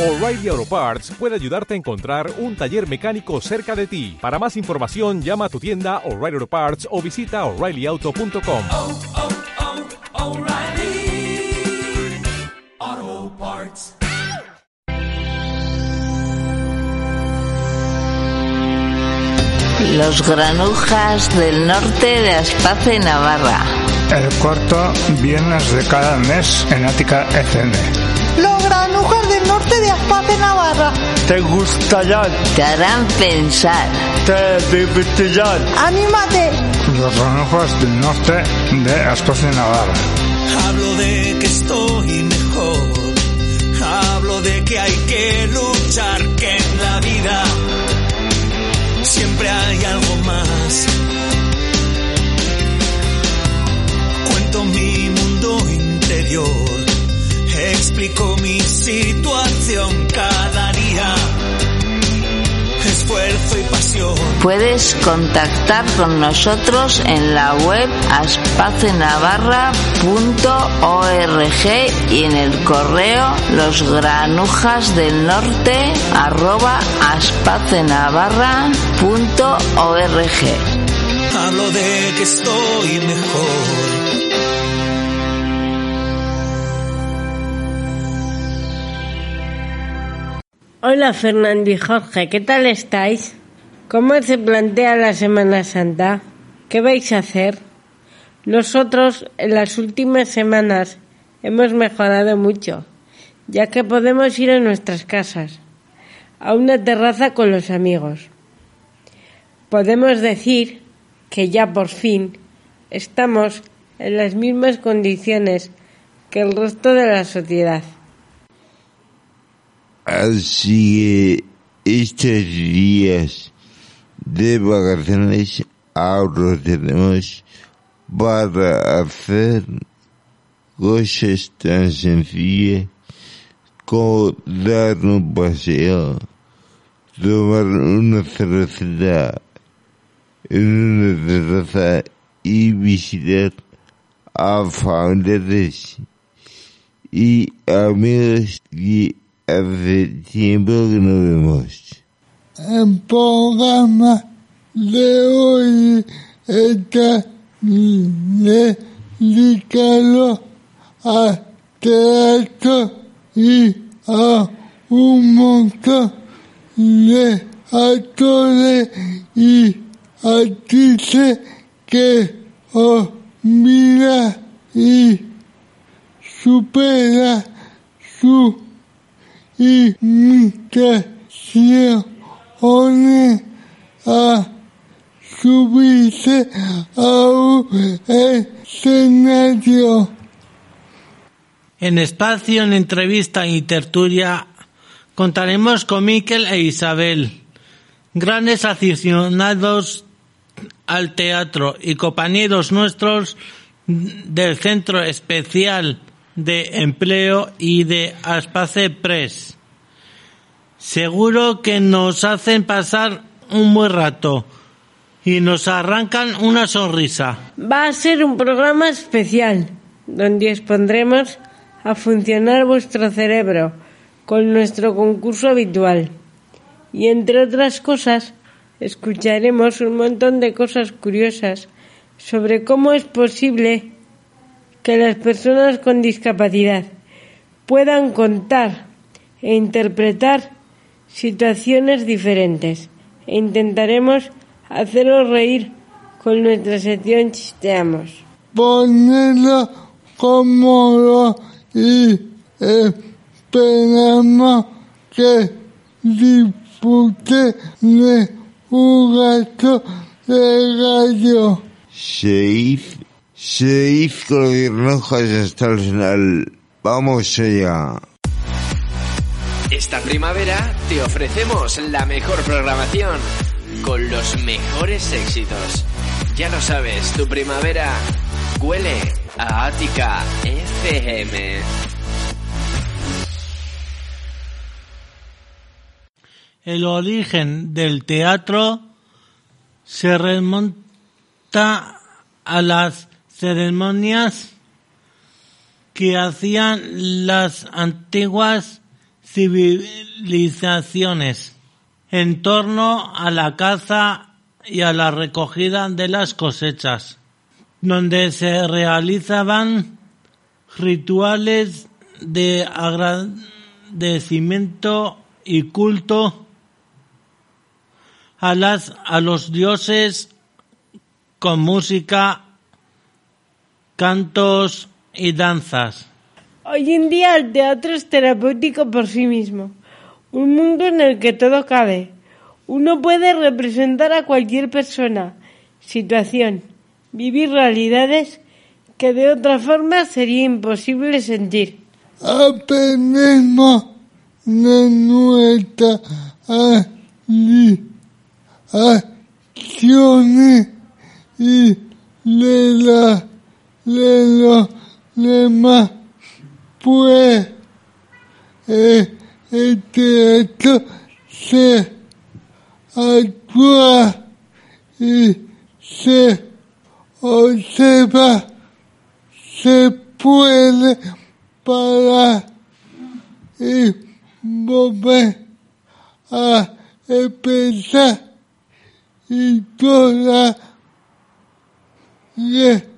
O'Reilly Auto Parts puede ayudarte a encontrar un taller mecánico cerca de ti. Para más información, llama a tu tienda O'Reilly Auto Parts o visita oreillyauto.com. oh, oh, Parts. Los granujas del norte de Aspace, Navarra. El corto Viernes de cada mes en Ática FM. Los granujas del norte de Aspace, Navarra. ¿Te gustaría? Te harán pensar. ¿Te divertirán? ¡Anímate! Los granujas del norte de Aspace, Navarra. Hablo de que estoy mejor. Hablo de que hay que luchar, que en la vida siempre hay algo más. Cuento mi mundo interior. Explico mi situación cada día. Esfuerzo y pasión. Puedes contactar con nosotros en la web aspacenavarra.org y en el correo losgranujas del norte arroba aspacenavarra.org. Hablo de que estoy mejor. Hola Fernando y Jorge, ¿qué tal estáis? ¿Cómo se plantea la Semana Santa? ¿Qué vais a hacer? Nosotros en las últimas semanas hemos mejorado mucho, ya que podemos ir a nuestras casas, a una terraza con los amigos. Podemos decir que ya por fin estamos en las mismas condiciones que el resto de la sociedad. Así que estos días de vacaciones ahora tenemos para hacer cosas tan sencillas como dar un paseo, tomar una cerveza en una terraza y visitar a familiares y amigos que hace tiempo que no vemos. El programa de hoy está dedicado a teatro y a un montón de actores y artistas que olvida y supera su a subirse a un escenario. En espacio, en entrevista y tertulia contaremos con Miquel e Isabel, grandes aficionados al teatro y compañeros nuestros del Centro Especial de Empleo y de Aspace Press. Seguro que nos hacen pasar un buen rato y nos arrancan una sonrisa. Va a ser un programa especial donde expondremos a funcionar vuestro cerebro con nuestro concurso habitual. Y entre otras cosas, escucharemos un montón de cosas curiosas sobre cómo es posible que las personas con discapacidad puedan contar e interpretar situaciones diferentes e intentaremos haceros reír con nuestra sección Chisteamos. Ponerlo cómodo y esperamos que disfrute de un gato de gallo. Seis, seis colirrojas hasta el final. Vamos allá. Esta primavera te ofrecemos la mejor programación con los mejores éxitos. Ya lo sabes, tu primavera huele a Ática FM. El origen del teatro se remonta a las ceremonias que hacían las antiguas civilizaciones en torno a la caza y a la recogida de las cosechas, donde se realizaban rituales de agradecimiento y culto a, a los dioses con música, cantos y danzas. Hoy en día el teatro es terapéutico por sí mismo, un mundo en el que todo cabe. Uno puede representar a cualquier persona, situación, vivir realidades que de otra forma sería imposible sentir. Aprendemos de nuestra acciones y de, los demás, pues eh, este acto se actúa y se observa, se puede para y volver a empezar y toda la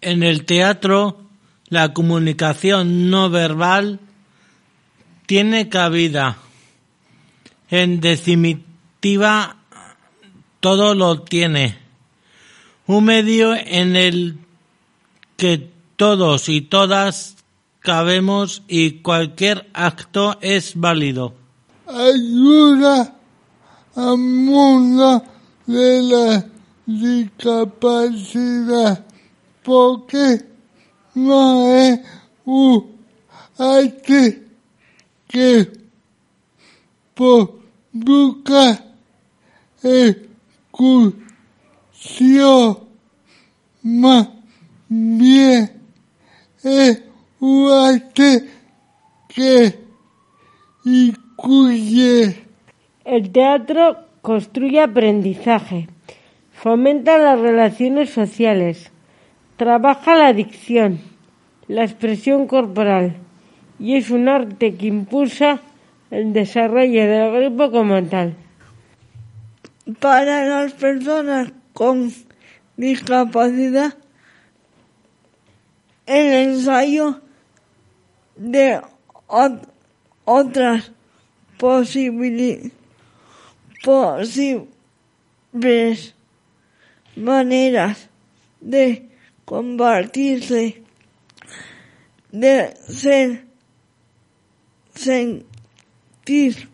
En el teatro, la comunicación no verbal tiene cabida. En definitiva, todo lo tiene. Un medio en el que todos y todas cabemos y cualquier acto es válido. Ayuda al mundo de la discapacidad porque no es un arte que buscar excursión más bien es que incluye. El teatro construye aprendizaje, fomenta las relaciones sociales, trabaja la dicción, la expresión corporal y es un arte que impulsa el desarrollo del grupo como tal. Para las personas con discapacidad, el ensayo de otras posibles maneras de compartirse, de ser, sentir,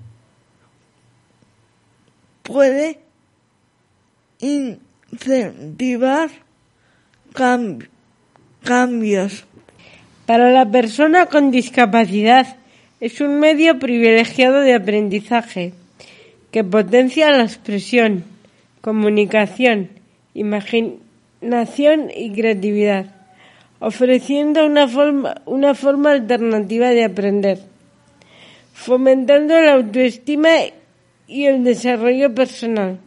puede incentivar cambios. Para la persona con discapacidad es un medio privilegiado de aprendizaje que potencia la expresión, comunicación, imaginación y creatividad, ofreciendo una forma, una forma alternativa de aprender, fomentando la autoestima y el desarrollo personal.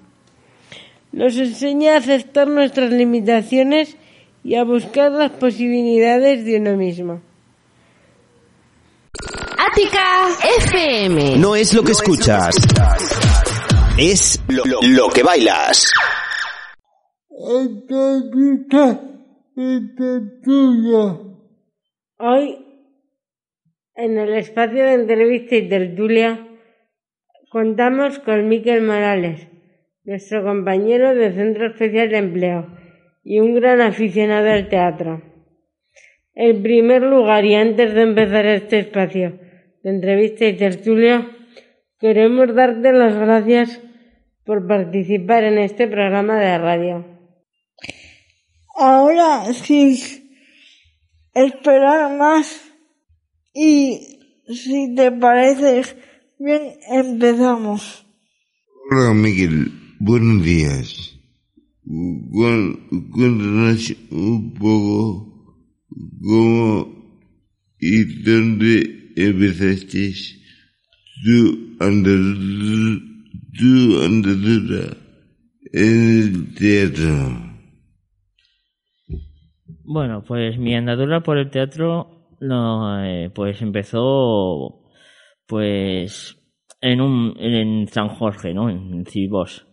Nos enseña a aceptar nuestras limitaciones y a buscar las posibilidades de uno mismo. Ática FM. No es lo que escuchas, es lo, lo que bailas. Hoy, en el espacio de entrevista y tertulia, contamos con Miquel Morales, nuestro compañero del Centro Especial de Empleo y un gran aficionado al teatro. En primer lugar, y antes de empezar este espacio de entrevista y tertulia, queremos darte las gracias por participar en este programa de radio. Ahora sí, esperar más y si te parece bien empezamos. Hola Miguel, buenos días. Cuéntanos un poco cómo y dónde empezaste tu andadura, andadura el teatro? Bueno, pues mi andadura por el teatro, no, eh, pues empezó, pues, en un, en San Jorge, ¿no? En Cibos.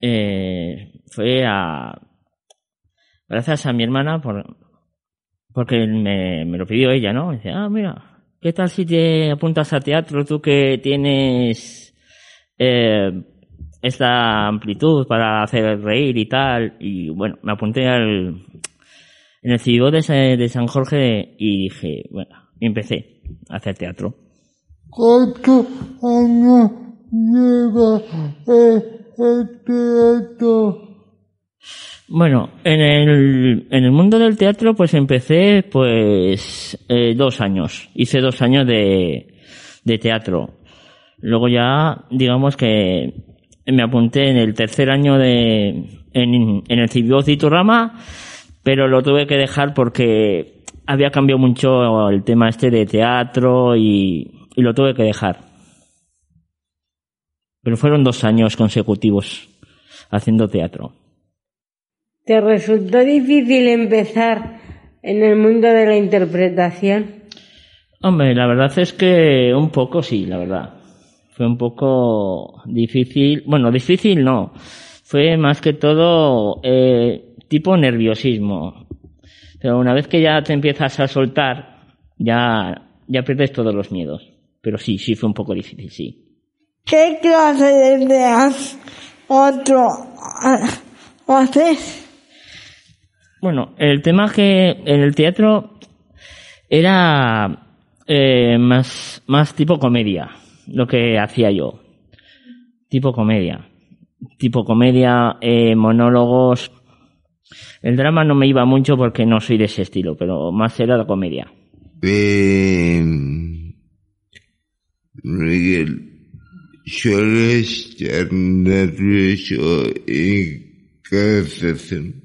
Eh, fue a, gracias a mi hermana por, porque me, me lo pidió ella, ¿no? dice, ah, mira, ¿qué tal si te apuntas a teatro tú que tienes eh, esta amplitud para hacer reír y tal? Y bueno, me apunté al, en el CIO de, de San Jorge y dije, bueno, y empecé a hacer teatro. ¿Cuántos años lleva eh, el teatro? Bueno, en el, en el mundo del teatro pues empecé pues eh, dos años. Hice dos años de, de teatro. Luego ya, digamos que me apunté en el tercer año de, en, en el Cibioz de pero lo tuve que dejar porque había cambiado mucho el tema este de teatro y, y lo tuve que dejar. Pero fueron dos años consecutivos haciendo teatro. ¿Te resultó difícil empezar en el mundo de la interpretación? Hombre, la verdad es que un poco sí, la verdad. Fue un poco difícil. Bueno, difícil no. Fue más que todo eh, tipo nerviosismo. Pero una vez que ya te empiezas a soltar, ya, ya pierdes todos los miedos. Pero sí, sí fue un poco difícil, sí. ¿Qué clase de teatro haces? Bueno, el tema que en el teatro era eh, más, más tipo comedia, lo que hacía yo. Tipo comedia. Tipo comedia, eh, monólogos. El drama no me iba mucho porque no soy de ese estilo, pero más era la comedia. Eh, Miguel, ¿sueles estar nervioso en cada sesión?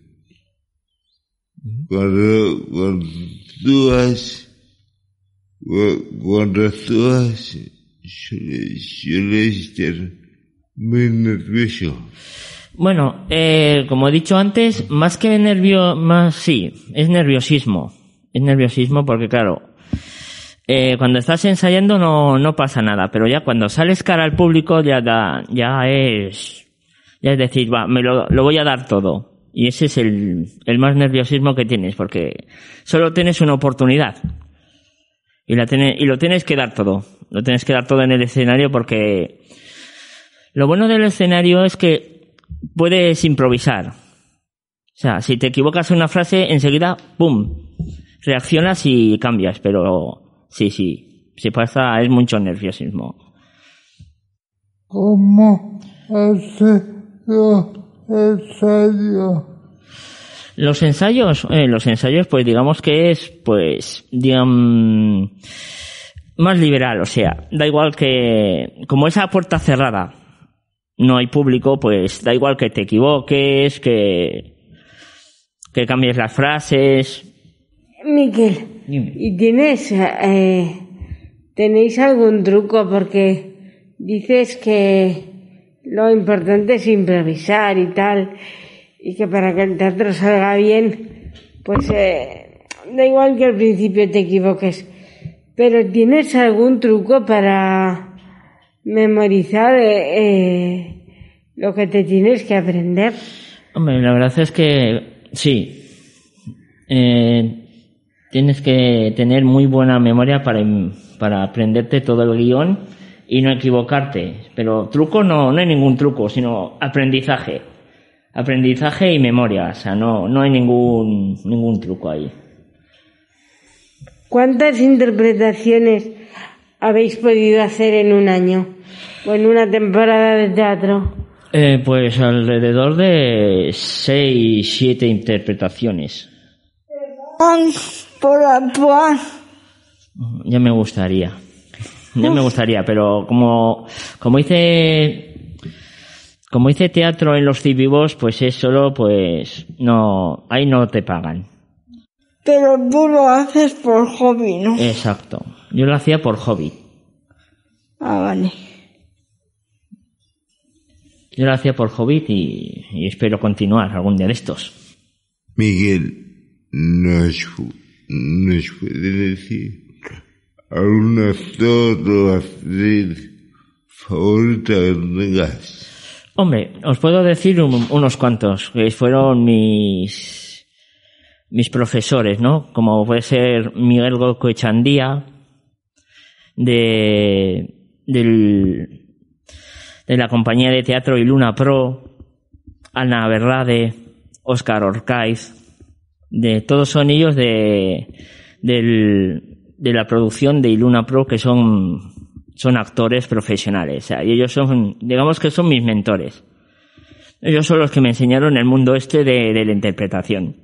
Cuando, cuando has, cuando tú has, estar muy nervioso. Bueno, eh, como he dicho antes, más que nervio, más sí, es nerviosismo. Es nerviosismo porque claro, eh, cuando estás ensayando no, no pasa nada, pero ya cuando sales cara al público ya da, ya es, ya es decir, va, me lo, lo voy a dar todo. Y ese es el, el más nerviosismo que tienes, porque solo tienes una oportunidad. Y, la tiene, y lo tienes que dar todo. Lo tienes que dar todo en el escenario porque lo bueno del escenario es que puedes improvisar. O sea, si te equivocas en una frase, enseguida, ¡pum! Reaccionas y cambias, pero sí, sí, si pasa, es mucho nerviosismo. ¿Cómo hace ensayo? Los ensayos, eh, los ensayos, pues digamos que es, pues, digamos, más liberal, o sea, da igual que, como esa puerta cerrada, no hay público, pues da igual que te equivoques, que, que cambies las frases. ¿Y tienes, eh, tenéis algún truco? Porque dices que lo importante es improvisar y tal, y que para que el teatro salga bien, pues eh, da igual que al principio te equivoques. Pero ¿tienes algún truco para memorizar eh, eh, lo que te tienes que aprender? Hombre, la verdad es que sí. Eh, tienes que tener muy buena memoria para, para aprenderte todo el guion y no equivocarte. Pero truco no, no hay ningún truco, sino aprendizaje. Aprendizaje y memoria. O sea, no, no hay ningún, ningún truco ahí. ¿Cuántas interpretaciones habéis podido hacer en un año o en una temporada de teatro? Eh, pues alrededor de seis, siete interpretaciones. Por actuar. Ya me gustaría. Ya me gustaría, pero como, como hice, como hice teatro en los civivos, pues es solo, pues, no, ahí no te pagan. Pero tú lo haces por hobby, ¿no? Exacto. Yo lo hacía por hobby. Ah, vale. Yo lo hacía por hobby y, y espero continuar algún día de estos. Miguel, ¿nos, nos puede decir actriz favorita que tengas? Hombre, os puedo decir un- unos cuantos, que fueron mis, mis profesores, ¿no? Como puede ser Miguel Gocoechandía, de, del, de la compañía de teatro Iluna Pro, Ana Berrade, Óscar Orcaiz, de todos son ellos de, del, de la producción de Iluna Pro que son, son actores profesionales. O sea, y ellos son, digamos que son mis mentores. Ellos son los que me enseñaron el mundo este de, de la interpretación.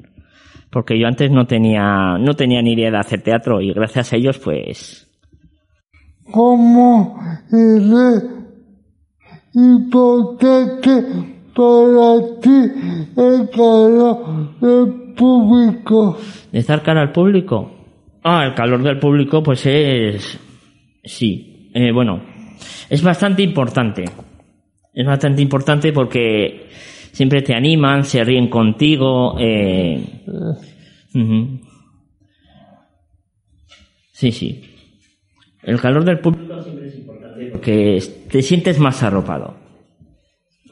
Porque yo antes no tenía, no tenía ni idea de hacer teatro y gracias a ellos pues ¿Cómo es importante para ti el calor público? ¿De estar cara al público? Ah, el calor del público, pues es. Sí. Eh, bueno, es bastante importante. Es bastante importante porque siempre te animan, se ríen contigo. Eh... Sí, sí. El calor del público siempre es importante porque te sientes más arropado.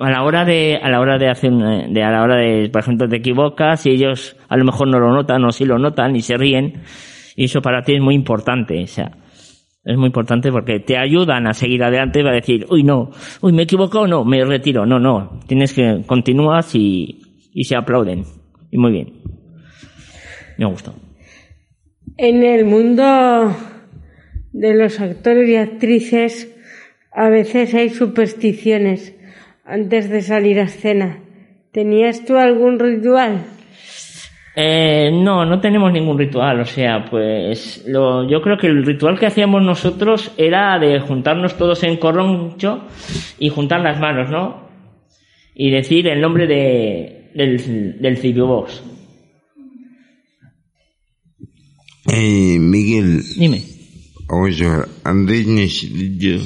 A la hora de, a la hora de hacer, una- de, a la hora de, por ejemplo, te equivocas y ellos a lo mejor no lo notan o sí lo notan y se ríen. Y eso para ti es muy importante, o sea, es muy importante porque te ayudan a seguir adelante y va a decir, uy, no, uy, me he equivocado, no, me retiro, no, no, tienes que, continúas y, y se aplauden. Y muy bien. Me gusta. En el mundo de los actores y actrices a veces hay supersticiones antes de salir a escena. ¿Tenías tú algún ritual? Eh, no, no tenemos ningún ritual, o sea, pues lo, yo creo que el ritual que hacíamos nosotros era de juntarnos todos en corroncho y juntar las manos, ¿no? Y decir el nombre de, del, del Cibibox. Eh, Miguel. Dime. Vamos a ver, antes necesito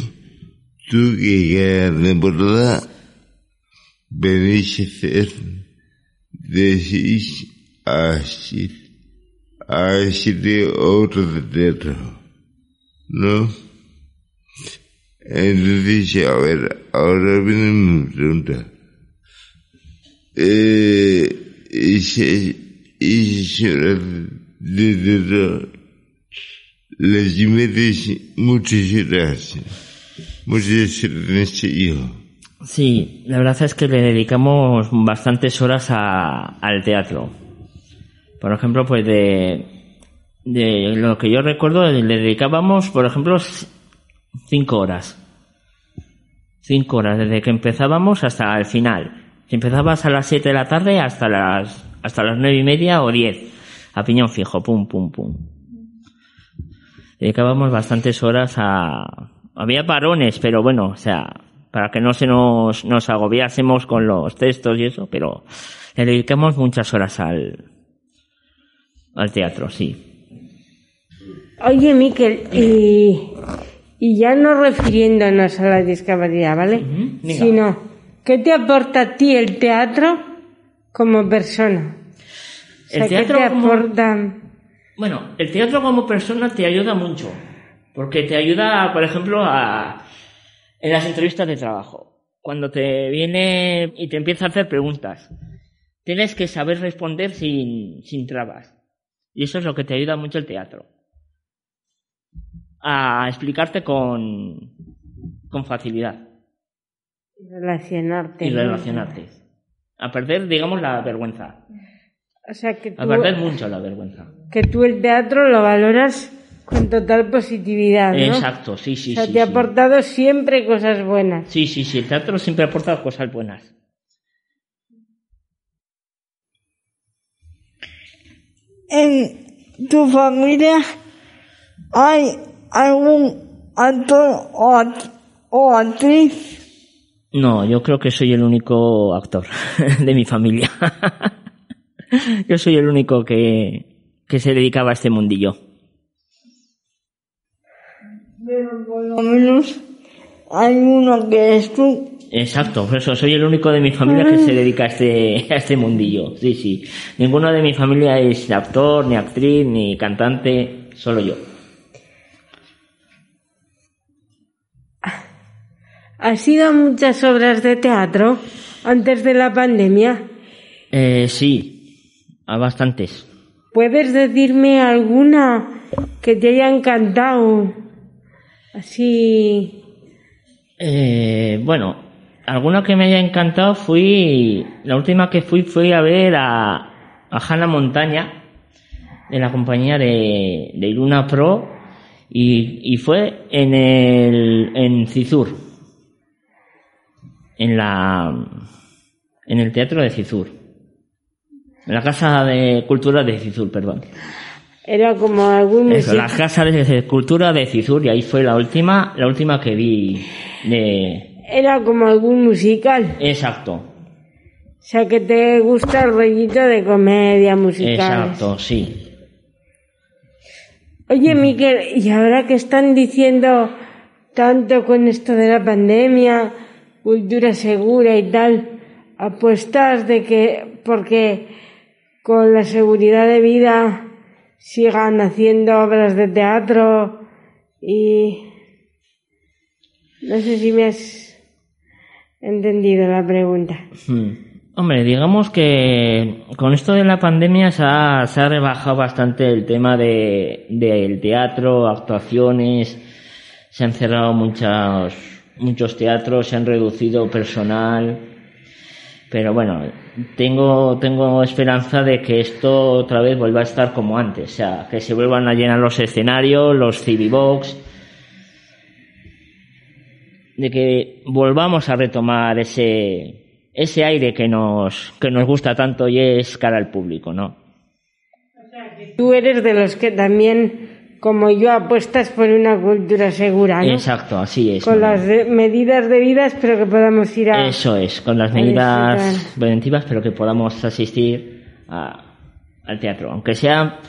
tú que cada temporada venís a hacer de seis a siete, a siete obras de teatro, ¿no? Entonces, a ver, ahora viene mi pregunta. Eh, esas, esas horas de teatro les metes muchas horas, muchas horas en serio. Sí, la verdad es que le dedicamos bastantes horas a- al teatro. Por ejemplo, pues de, de lo que yo recuerdo, le dedicábamos, por ejemplo, cinco horas. Cinco horas, desde que empezábamos hasta el final. Si empezabas a las siete de la tarde hasta las, hasta las nueve y media o diez. A piñón fijo, pum, pum, pum. Dedicábamos bastantes horas a... Había parones, pero bueno, o sea, para que no se nos, nos agobiásemos con los textos y eso, pero le dedicamos muchas horas al, al teatro, sí. Oye, Miquel, y, y ya no refiriéndonos a la discapacidad, ¿vale? Sino, ¿qué te aporta a ti el teatro como persona? O sea, El teatro ¿qué te como- aporta? Bueno, el teatro como persona te ayuda mucho, porque te ayuda, por ejemplo, a, en las entrevistas de trabajo. Cuando te viene y te empieza a hacer preguntas, tienes que saber responder sin, sin trabas. Y eso es lo que te ayuda mucho el teatro. A explicarte con, con facilidad Relacionarte. y ¿no? relacionarte. A perder, digamos, la vergüenza. O sea, que tú, A perder mucho la vergüenza. que tú el teatro lo valoras con total positividad, ¿no? Exacto, sí, sí, o sea, sí. te ha sí. aportado siempre cosas buenas. Sí, sí, sí, el teatro siempre aporta cosas buenas. ¿En tu familia hay algún actor o, act- o actriz? No, yo creo que soy el único actor de mi familia. yo soy el único que, que se dedicaba a este mundillo. Pero por lo menos hay uno que es tú Exacto, por eso soy el único de mi familia que se dedica a este, a este mundillo. Sí, sí. Ninguno de mi familia es actor, ni actriz, ni cantante, solo yo. ¿Has ido a muchas obras de teatro antes de la pandemia? Eh, sí, a bastantes. ¿Puedes decirme alguna que te haya encantado? Así. Eh, bueno, alguna que me haya encantado fui. La última que fui fue a ver a, a Hannah Montaña, de la compañía de, de Luna Pro, y, y fue en el. en Cizur. En la. en el teatro de Cizur. En la Casa de Cultura de Cizur, perdón. Era como algún Eso, music- la Casa de Cultura de Cizur, y ahí fue la última, la última que vi de... Era como algún musical. Exacto, O sea, que te gusta el rollito de comedia musical. exacto, sí. Oye, Miquel, y ahora que están diciendo tanto con esto de la pandemia, cultura segura y tal, apuestas de que, porque con la seguridad de vida sigan haciendo obras de teatro y no sé si me has entendido la pregunta. Hmm. Hombre, digamos que con esto de la pandemia se ha, se ha rebajado bastante el tema de, del teatro, actuaciones, se han cerrado muchos, muchos teatros, se han reducido personal, pero bueno, tengo, tengo esperanza de que esto otra vez vuelva a estar como antes, o sea, que se vuelvan a llenar los escenarios, los box de que volvamos a retomar ese, ese aire que nos, que nos gusta tanto y es cara al público, ¿no? Tú eres de los que también, como yo, apuestas por una cultura segura, ¿no? Exacto, así es. Con las de- medidas debidas, pero que podamos ir a... Eso es, con las medidas disfrutar. preventivas, pero que podamos asistir a- al teatro. Aunque sea,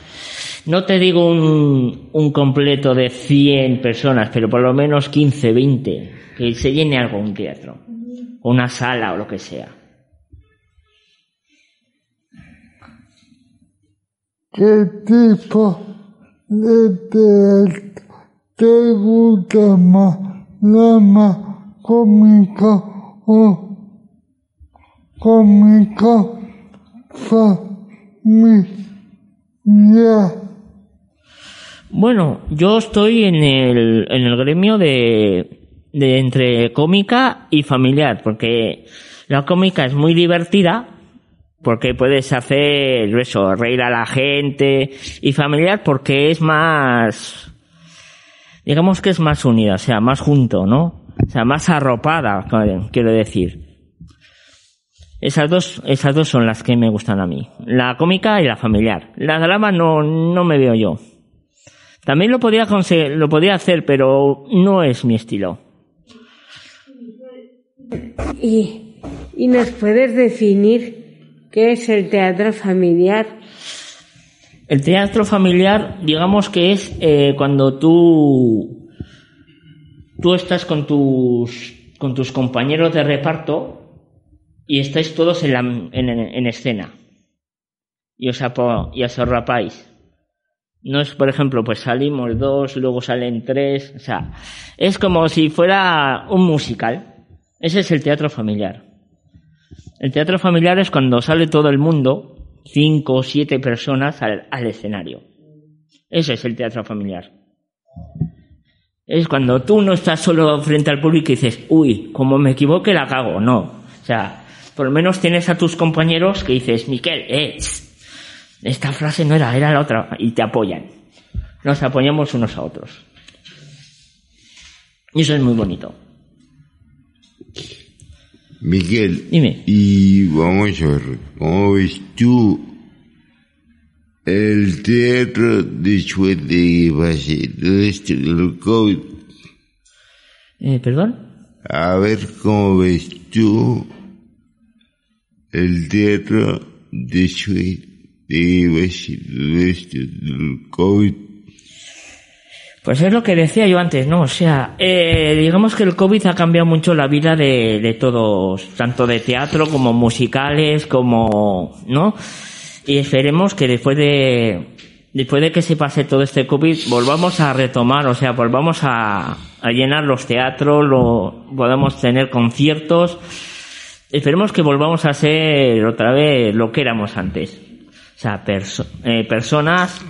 no te digo un, un completo de 100 personas, pero por lo menos 15, 20, que se llene algo un teatro, o una sala o lo que sea. ¿Qué tipo de teatro te gusta más? ¿Drama cómico o cómico familiar? Bueno, yo estoy en el, en el gremio de, de entre cómica y familiar, porque la cómica es muy divertida, porque puedes hacer eso, reír a la gente, y familiar porque es más, digamos que es más unida, o sea, más junto, ¿no? O sea, más arropada, quiero decir. Esas dos, esas dos son las que me gustan a mí. La cómica y la familiar. La drama no, no me veo yo. También lo podía conseguir, lo podía hacer, pero no es mi estilo. Y, y nos puedes definir qué es el teatro familiar. El teatro familiar, digamos que es eh, cuando tú tú estás con tus con tus compañeros de reparto y estáis todos en, la, en, en escena y os, apo, y os. No es, por ejemplo, pues salimos dos, luego salen tres, o sea, es como si fuera un musical. Ese es el teatro familiar. El teatro familiar es cuando sale todo el mundo, cinco o siete personas al, al escenario. Ese es el teatro familiar. Es cuando tú no estás solo frente al público y dices, uy, como me equivoque la cago. No. O sea, por lo menos tienes a tus compañeros que dices, Miquel, eh, esta frase no era, era la otra. Y te apoyan. Nos apoyamos unos a otros. Y eso es muy bonito. Miguel. Dime. Y vamos a ver, ¿cómo ves tú el teatro después de pase todo esto del COVID? Eh, ¿Perdón? A ver cómo ves tú el teatro después de pase todo esto del COVID. Pues es lo que decía yo antes, ¿no? O sea, eh, digamos que el COVID ha cambiado mucho la vida de, de todos, tanto de teatro como musicales, como, ¿no? Y esperemos que después de, después de que se pase todo este COVID, volvamos a retomar, o sea, volvamos a, a llenar los teatros, lo, podamos tener conciertos. Esperemos que volvamos a ser otra vez lo que éramos antes. O sea, perso- eh, personas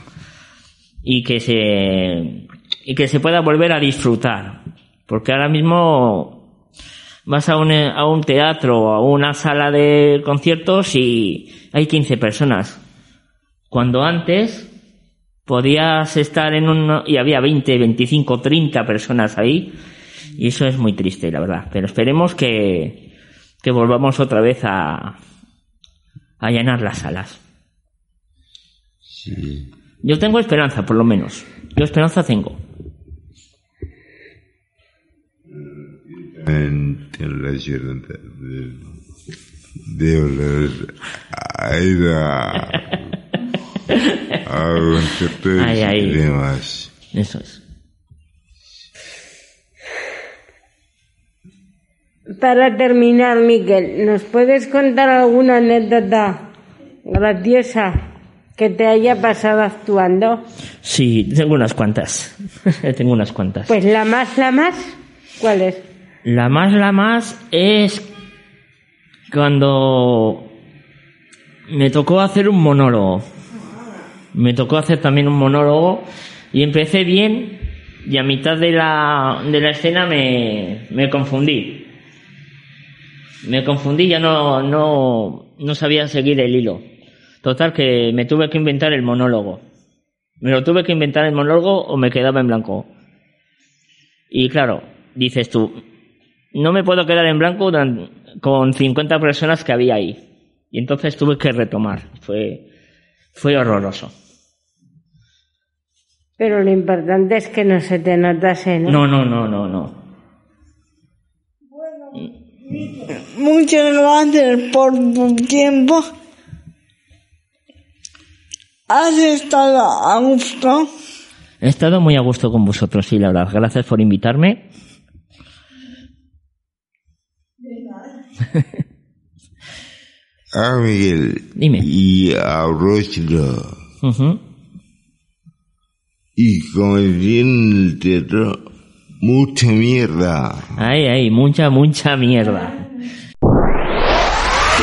y que se y que se pueda volver a disfrutar. Porque ahora mismo vas a un, a un teatro o a una sala de conciertos y hay 15 personas. Cuando antes podías estar en un... y había 20, 25, 30 personas ahí. Y eso es muy triste, la verdad. Pero esperemos que, que volvamos otra vez a, a llenar las salas. Sí. Yo tengo esperanza, por lo menos. Yo esperanza tengo. En relación de, de volver a ir a, a conciertos Ay, ay. y demás. Eso es. Para terminar, Miquel, ¿nos puedes contar alguna anécdota graciosa que te haya pasado actuando? Sí, tengo unas cuantas. tengo unas cuantas. Pues la más, la más, ¿cuál es? La más, la más es cuando me tocó hacer un monólogo. Me tocó hacer también un monólogo y empecé bien y a mitad de la, de la escena me, me confundí. Me confundí, ya no, no, no sabía seguir el hilo. Total que me tuve que inventar el monólogo. Me lo tuve que inventar el monólogo o me quedaba en blanco. Y claro, dices tú, no me puedo quedar en blanco con 50 personas que había ahí. Y entonces tuve que retomar. Fue, fue horroroso. Pero lo importante es que no se te notase, ¿no? No, no, no, no, no. Muchas gracias por tu tiempo. ¿Has estado a gusto? He estado muy a gusto con vosotros, sí, la verdad. Gracias por invitarme. Ah, Miguel. Dime. Y abróchalo. Ujú. Y como decía en el teatro, mucha mierda. Ay, ay, mucha, mucha mierda.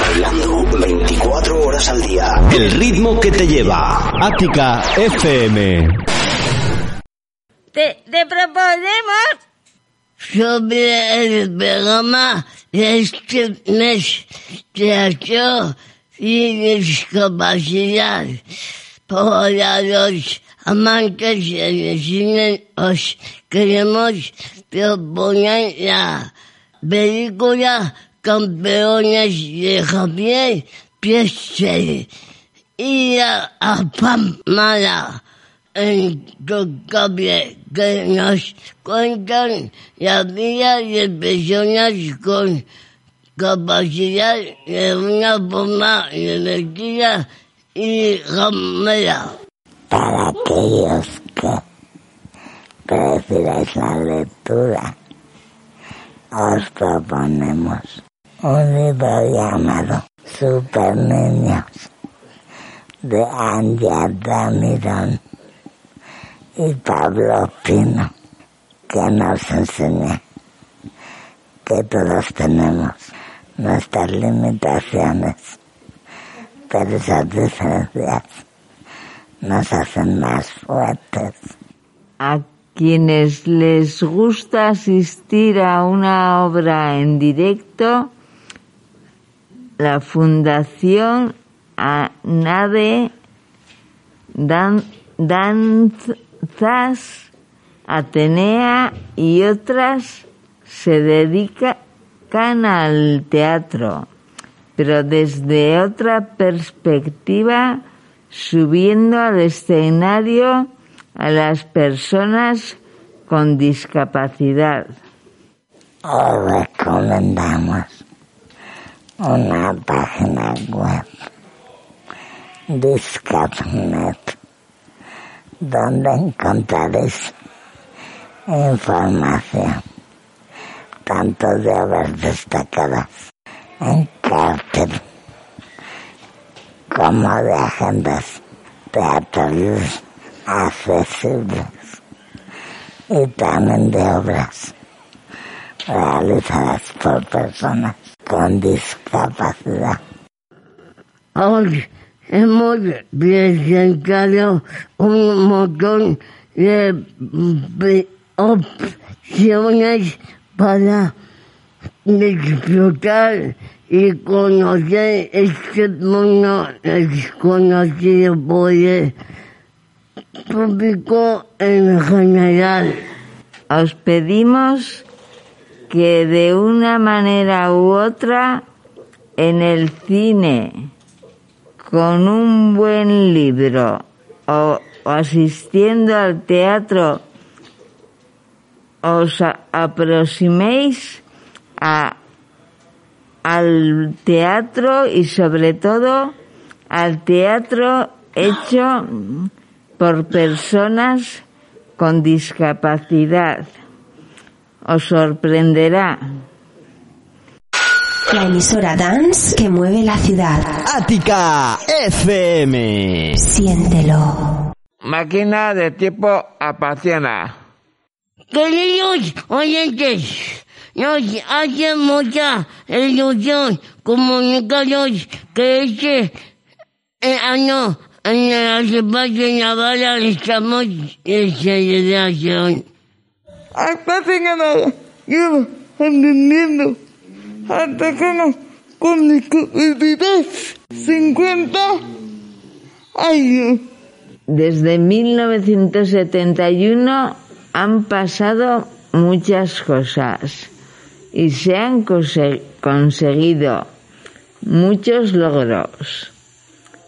Bailando 24 horas al día. El ritmo que te lleva. Ática FM. Te, te proponemos este mes teatro y discapacidad para los amantes del cine os queremos proponer la película Campeones de Javier Piesel y la Apamala intocable que nos cuentan la vida de personas con capacidad de una forma divertida y gamera. Para aquellos que prefieres la lectura, os proponemos un libro llamado Super de Anja Damirón y Pablo Pino, que nos enseña que todos tenemos nuestras limitaciones, pero esas diferencias nos hacen más fuertes. A quienes les gusta asistir a una obra en directo, la Fundación ANADE Dan, Danzas Atenea y otras se dedican al teatro, pero desde otra perspectiva, subiendo al escenario a las personas con discapacidad. Os recomendamos una página web, Discapnet, donde encontraréis información, tanto de obras destacadas en cartel como de agendas teatrales accesibles y también de obras realizadas por personas con discapacidad. Hoy hemos presentado un montón de opciones para disfrutar y conocer este mundo desconocido por el público en general. Os pedimos que de una manera u otra en el cine, con un buen libro o, asistiendo al teatro, os aproximéis al teatro y sobre todo al teatro hecho por personas con discapacidad. Os sorprenderá. La emisora Dance que mueve la ciudad. Ática FM. Siéntelo. Máquina de tiempo apasiona. Queridos oyentes, nos hace mucha ilusión comunicaros que este eh, año en el espacio de Navarra estamos en celebración. Hasta que nada, llevo aprendiendo a personas con discapacidad 50 años. Desde 1971 han pasado muchas cosas y se han conse- conseguido muchos logros.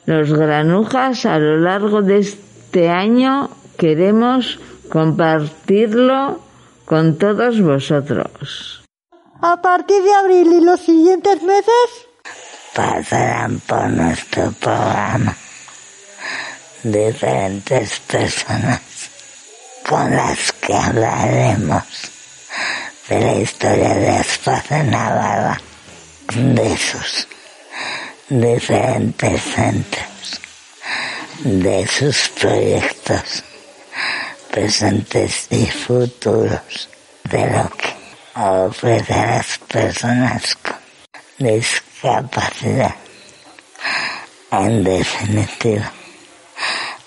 Los granujas a lo largo de este año queremos compartirlo con todos vosotros. A partir de abril y los siguientes meses, pasarán por nuestro programa diferentes personas con las que hablaremos de la historia de Espacio Navarra, de sus diferentes centros, de sus proyectos presentes y futuros, de lo que ofrece a las personas con discapacidad. En definitiva,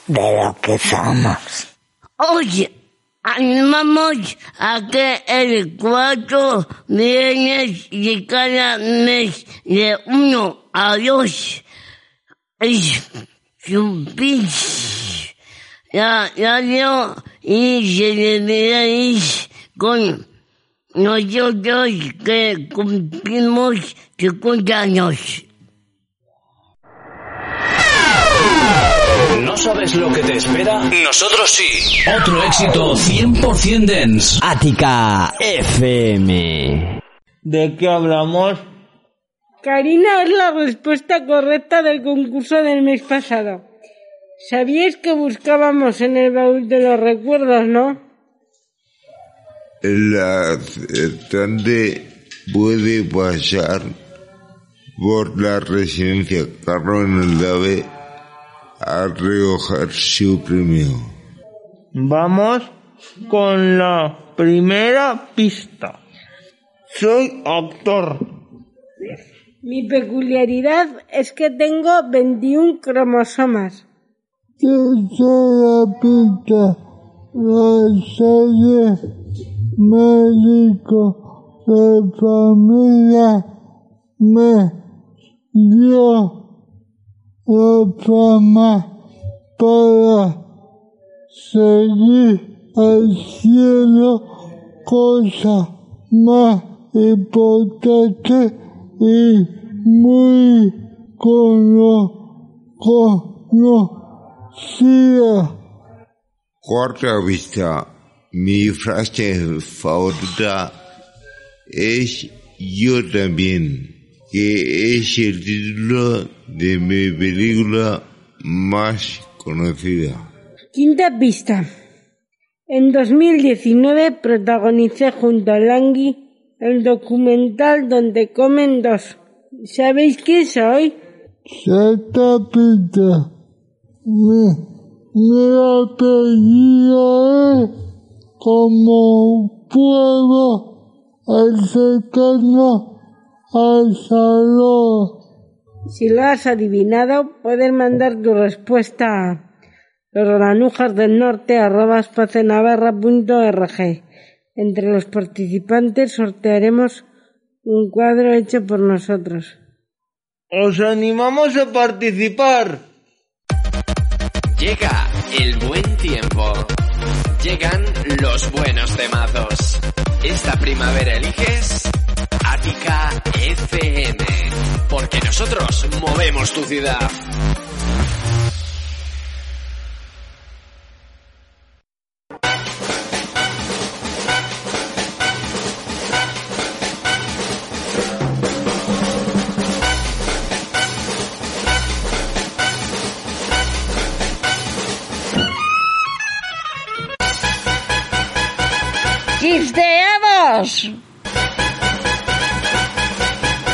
de lo que somos. Oye, animamos a que el cuatro viernes de cada mes de uno a dos escuchéis la radio y celebréis con nosotros que cumplimos 50 años. ¿No sabes lo que te espera? Nosotros sí. Otro éxito 100% dance. Ática FM. ¿De qué hablamos? Karina es la respuesta correcta del concurso del mes pasado. ¿Sabíais que buscábamos en el baúl de los recuerdos, no? El acertante puede pasar por la residencia Carro en el Dave a recoger su premio. Vamos con la primera pista. Soy actor. Mi peculiaridad es que tengo 21 cromosomas. Tercera pista, la serie médico de familia me dio la fama para seguir haciendo cosas más importantes y muy cono, conocidas. Cuarta vista, mi frase favorita es yo también, que es el título de mi película más conocida. Quinta pista. En 2019 protagonicé junto a Langui el documental Donde comen dos. ¿Sabéis quién soy? Zeta Pita. Mi, mi apellido es como puedo acercarnos al salón. Si lo has adivinado, puedes mandar tu respuesta a losgranujas.del.norte@spacenavarra.org. Entre los participantes sortearemos un cuadro hecho por nosotros. Os animamos a participar. Llega el buen tiempo. Llegan los buenos temazos. Esta primavera eliges Ática FM. Porque nosotros movemos tu ciudad.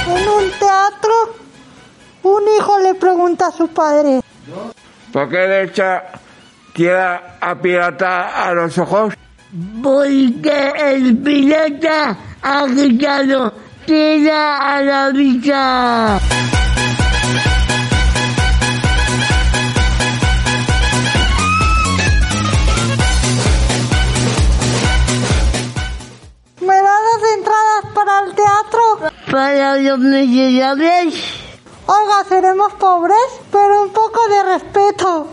En un teatro, un hijo le pregunta a su padre. ¿Por qué le echa tierra a pirata a los ojos? Porque el pirata ha quitado tierra a la vista. Para los miserables. Oiga, seremos pobres, pero un poco de respeto.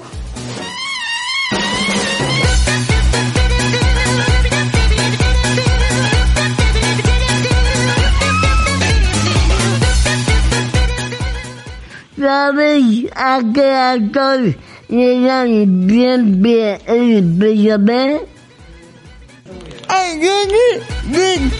¿Sabéis a qué actor le dan bien bien el Isabel? ¡Ay, Jenny!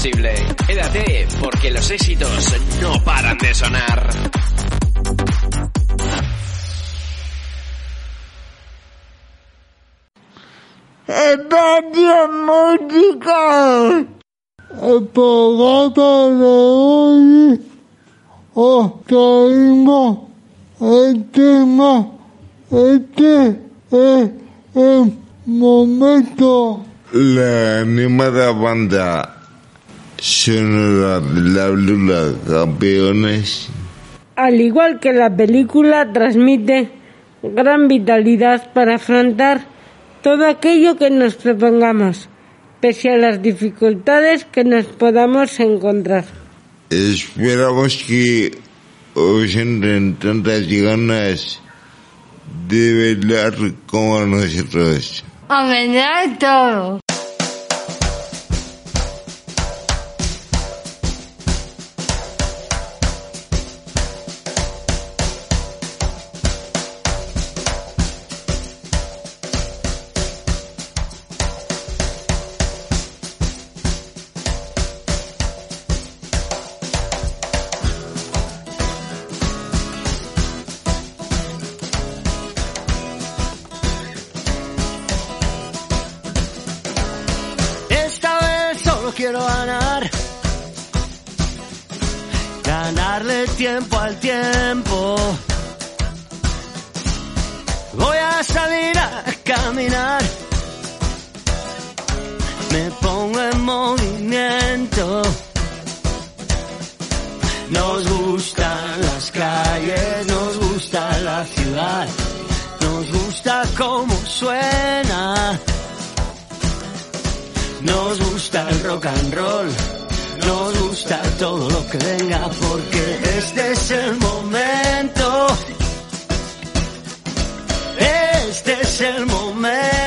Posible. Quédate porque los éxitos no paran de sonar. ¡Espacio Música! El programa de hoy os traímos el tema, este es el momento. La animada banda sonora de la Lula Campeones Al igual que la película, transmite gran vitalidad para afrontar todo aquello que nos propongamos, pese a las dificultades que nos podamos encontrar. Esperamos que os entren tantas ganas de bailar como nosotros. ¡A todo! Tiempo al tiempo. Voy a salir a caminar. Me pongo en movimiento. Nos gustan las calles, nos gusta la ciudad, nos gusta cómo suena. Nos gusta el rock and roll, gusta todo lo que venga porque este es el momento. Este es el momento.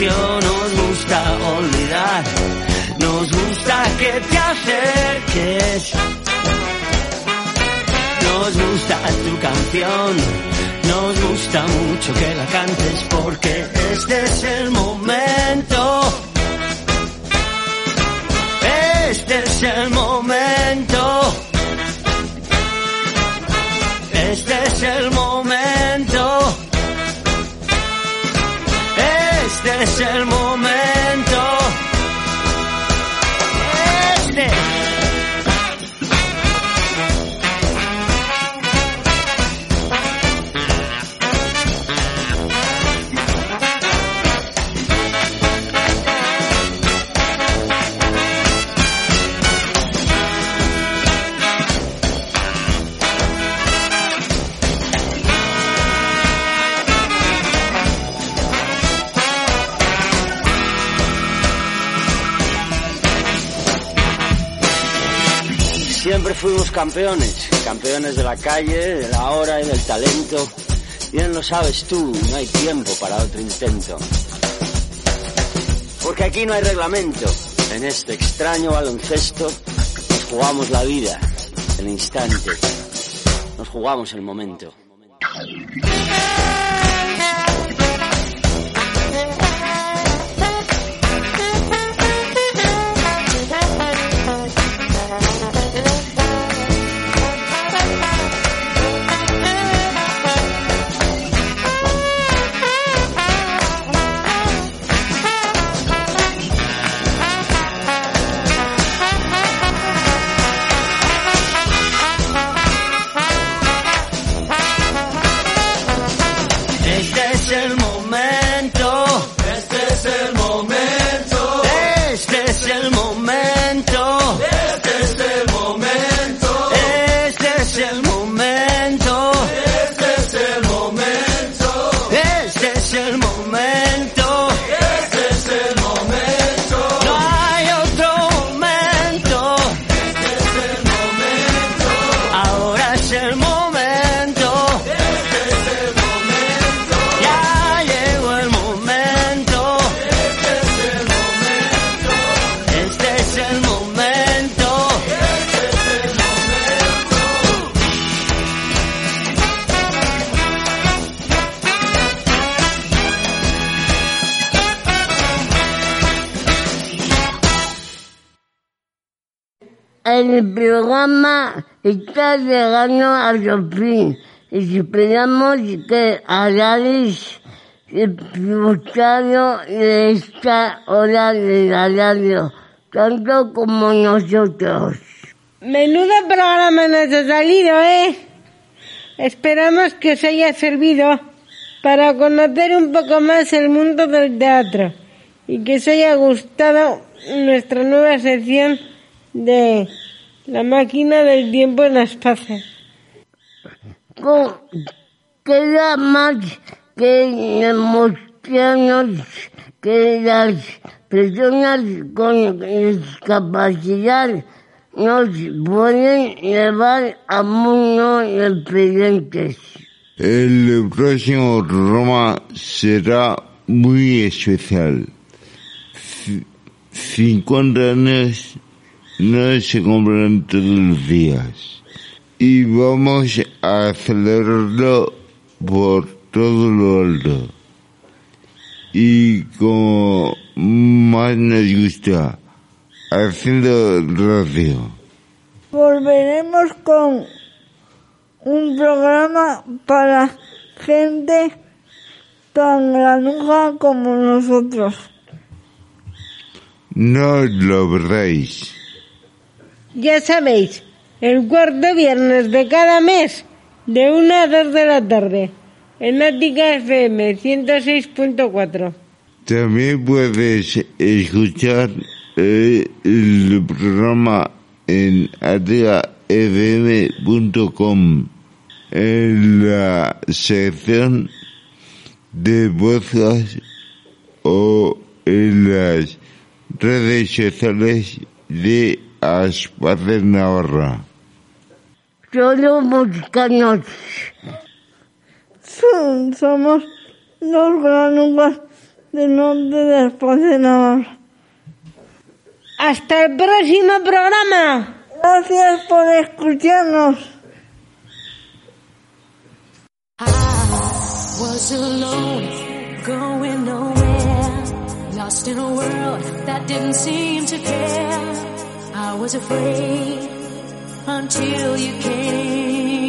Nos gusta olvidar. Nos gusta que te acerques. Nos gusta tu canción, nos gusta mucho que la cantes porque este es el momento. Este es el momento. Este es el momento. Es. Campeones, campeones de la calle, de la hora y del talento. Bien lo sabes tú, no hay tiempo para otro intento. Porque aquí no hay reglamento. En este extraño baloncesto nos jugamos la vida, el instante. Nos jugamos el momento. Está llegando a su fin. Esperamos que hayáis disfrutado de esta hora de la radio, tanto como nosotros. Menudo programa nos ha salido, ¿eh? Esperamos que os haya servido para conocer un poco más el mundo del teatro y que os haya gustado nuestra nueva sección de la máquina del tiempo en espacio. Con- Queda más que demostrarnos que las personas con discapacidad nos pueden llevar a mundos diferentes. El próximo Roma será muy especial. C- 50 años no se compran todos los días y vamos a celebrarlo por todo lo alto. Y como más nos gusta, haciendo radio. Volveremos con un programa para gente tan granuja como nosotros. No lo veréis. Ya sabéis, el cuarto viernes de cada mes, de 1 a 2 de la tarde, en Ática FM 106.4. También puedes escuchar eh, el programa en ateafm.com en la sección de voces o en las redes sociales de Aspacer Navarra. Solo mexicanos. Somos los granujas del norte de Espacio de Navarra. Hasta el próximo programa. Gracias por escucharnos. was alone, going nowhere, lost in a world that didn't seem to care. I was afraid until you came.